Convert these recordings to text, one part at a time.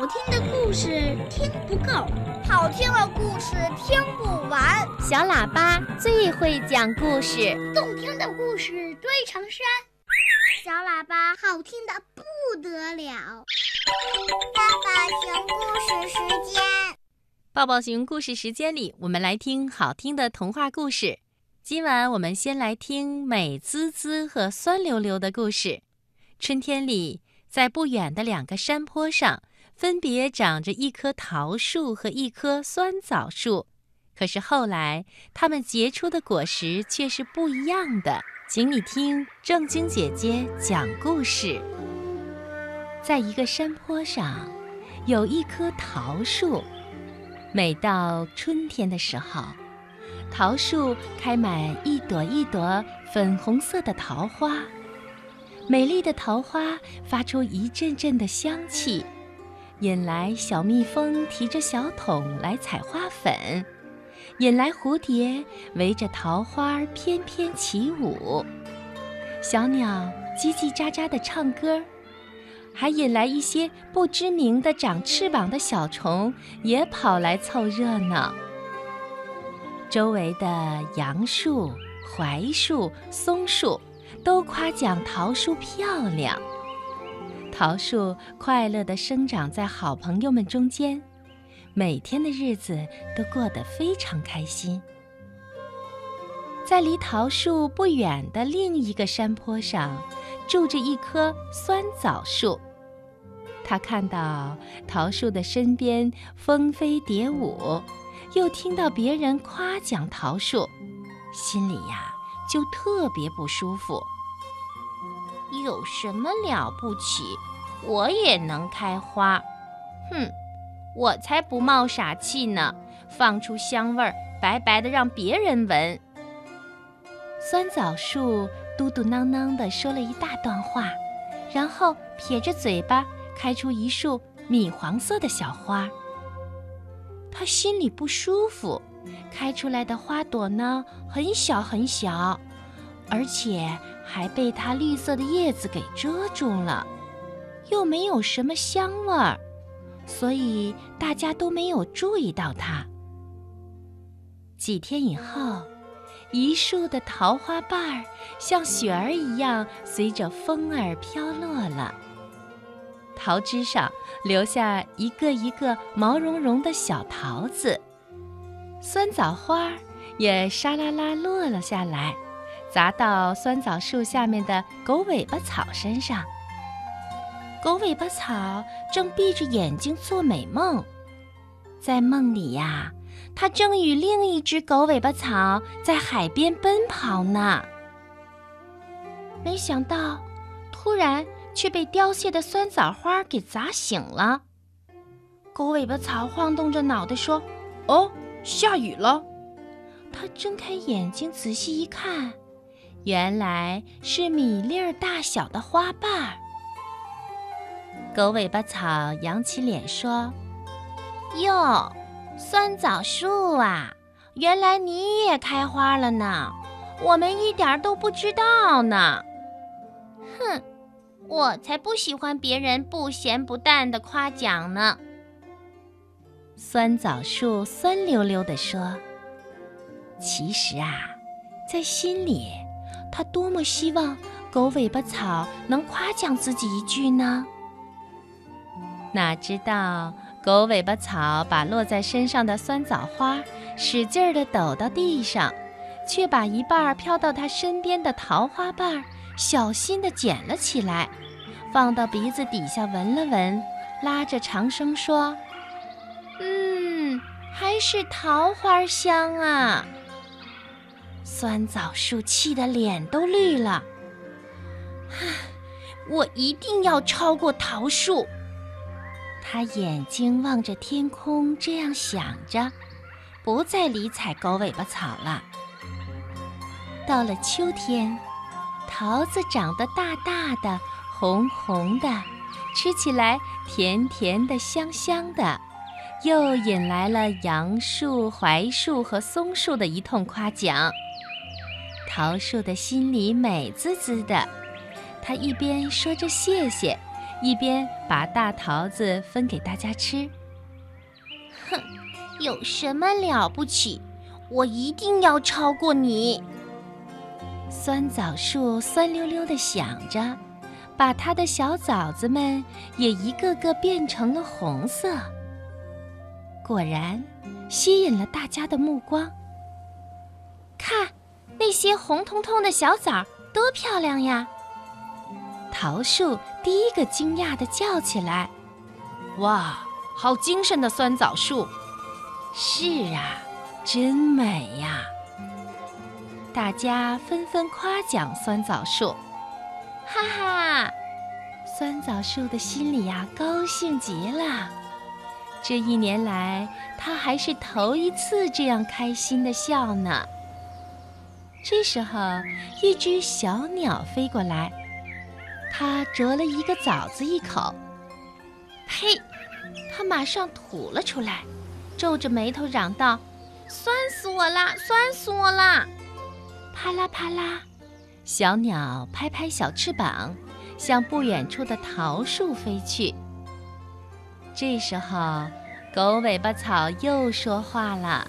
好听的故事听不够，好听的故事听不完。小喇叭最会讲故事，动听的故事堆成山。小喇叭好听的不得了。爸爸熊故事时间，抱抱熊故事时间里，我们来听好听的童话故事。今晚我们先来听美滋滋和酸溜溜的故事。春天里，在不远的两个山坡上，分别长着一棵桃树和一棵酸枣树。可是后来，它们结出的果实却是不一样的。请你听正经姐姐讲故事。在一个山坡上，有一棵桃树。每到春天的时候，桃树开满一朵一朵粉红色的桃花。美丽的桃花发出一阵阵的香气，引来小蜜蜂提着小桶来采花粉，引来蝴蝶围着桃花翩翩起舞，小鸟叽叽喳喳地唱歌，还引来一些不知名的长翅膀的小虫也跑来凑热闹。周围的杨树、槐树、松树。都夸奖桃树漂亮。桃树快乐地生长在好朋友们中间，每天的日子都过得非常开心。在离桃树不远的另一个山坡上，住着一棵酸枣树。他看到桃树的身边蜂飞蝶舞，又听到别人夸奖桃树，心里呀。就特别不舒服。有什么了不起？我也能开花。哼，我才不冒傻气呢！放出香味儿，白白的让别人闻。酸枣树嘟嘟囔囔地说了一大段话，然后撇着嘴巴开出一束米黄色的小花。他心里不舒服。开出来的花朵呢，很小很小，而且还被它绿色的叶子给遮住了，又没有什么香味儿，所以大家都没有注意到它。几天以后，一树的桃花瓣儿像雪儿一样随着风儿飘落了，桃枝上留下一个一个毛茸茸的小桃子。酸枣花也沙啦啦落了下来，砸到酸枣树下面的狗尾巴草身上。狗尾巴草正闭着眼睛做美梦，在梦里呀，它正与另一只狗尾巴草在海边奔跑呢。没想到，突然却被凋谢的酸枣花给砸醒了。狗尾巴草晃动着脑袋说：“哦。”下雨了，它睁开眼睛仔细一看，原来是米粒儿大小的花瓣儿。狗尾巴草扬起脸说：“哟，酸枣树啊，原来你也开花了呢，我们一点都不知道呢。”哼，我才不喜欢别人不咸不淡的夸奖呢。酸枣树酸溜溜地说：“其实啊，在心里，他多么希望狗尾巴草能夸奖自己一句呢。哪知道狗尾巴草把落在身上的酸枣花使劲儿地抖到地上，却把一半飘到他身边的桃花瓣小心地捡了起来，放到鼻子底下闻了闻，拉着长声说。”嗯还是桃花香啊！酸枣树气得脸都绿了。我一定要超过桃树。他眼睛望着天空，这样想着，不再理睬狗尾巴草了。到了秋天，桃子长得大大的、红红的，吃起来甜甜的、香香的。又引来了杨树、槐树和松树的一通夸奖。桃树的心里美滋滋的，它一边说着谢谢，一边把大桃子分给大家吃。哼，有什么了不起？我一定要超过你！酸枣树酸溜溜的想着，把它的小枣子们也一个个变成了红色。果然，吸引了大家的目光。看，那些红彤彤的小枣多漂亮呀！桃树第一个惊讶地叫起来：“哇，好精神的酸枣树！”是啊。真美呀！大家纷纷夸奖酸枣树，哈哈！酸枣树的心里呀，高兴极了。这一年来，他还是头一次这样开心的笑呢。这时候，一只小鸟飞过来，它啄了一个枣子一口，呸！它马上吐了出来，皱着眉头嚷道。酸死我啦！酸死我啦！啪啦啪啦，小鸟拍拍小翅膀，向不远处的桃树飞去。这时候，狗尾巴草又说话了：“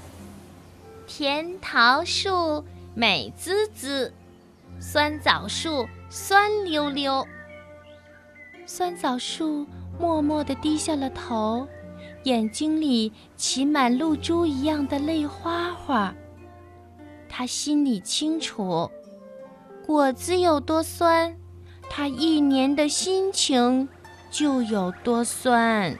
甜桃树美滋滋，酸枣树酸溜溜。”酸枣树默默地低下了头。眼睛里起满露珠一样的泪花花。他心里清楚，果子有多酸，他一年的心情就有多酸。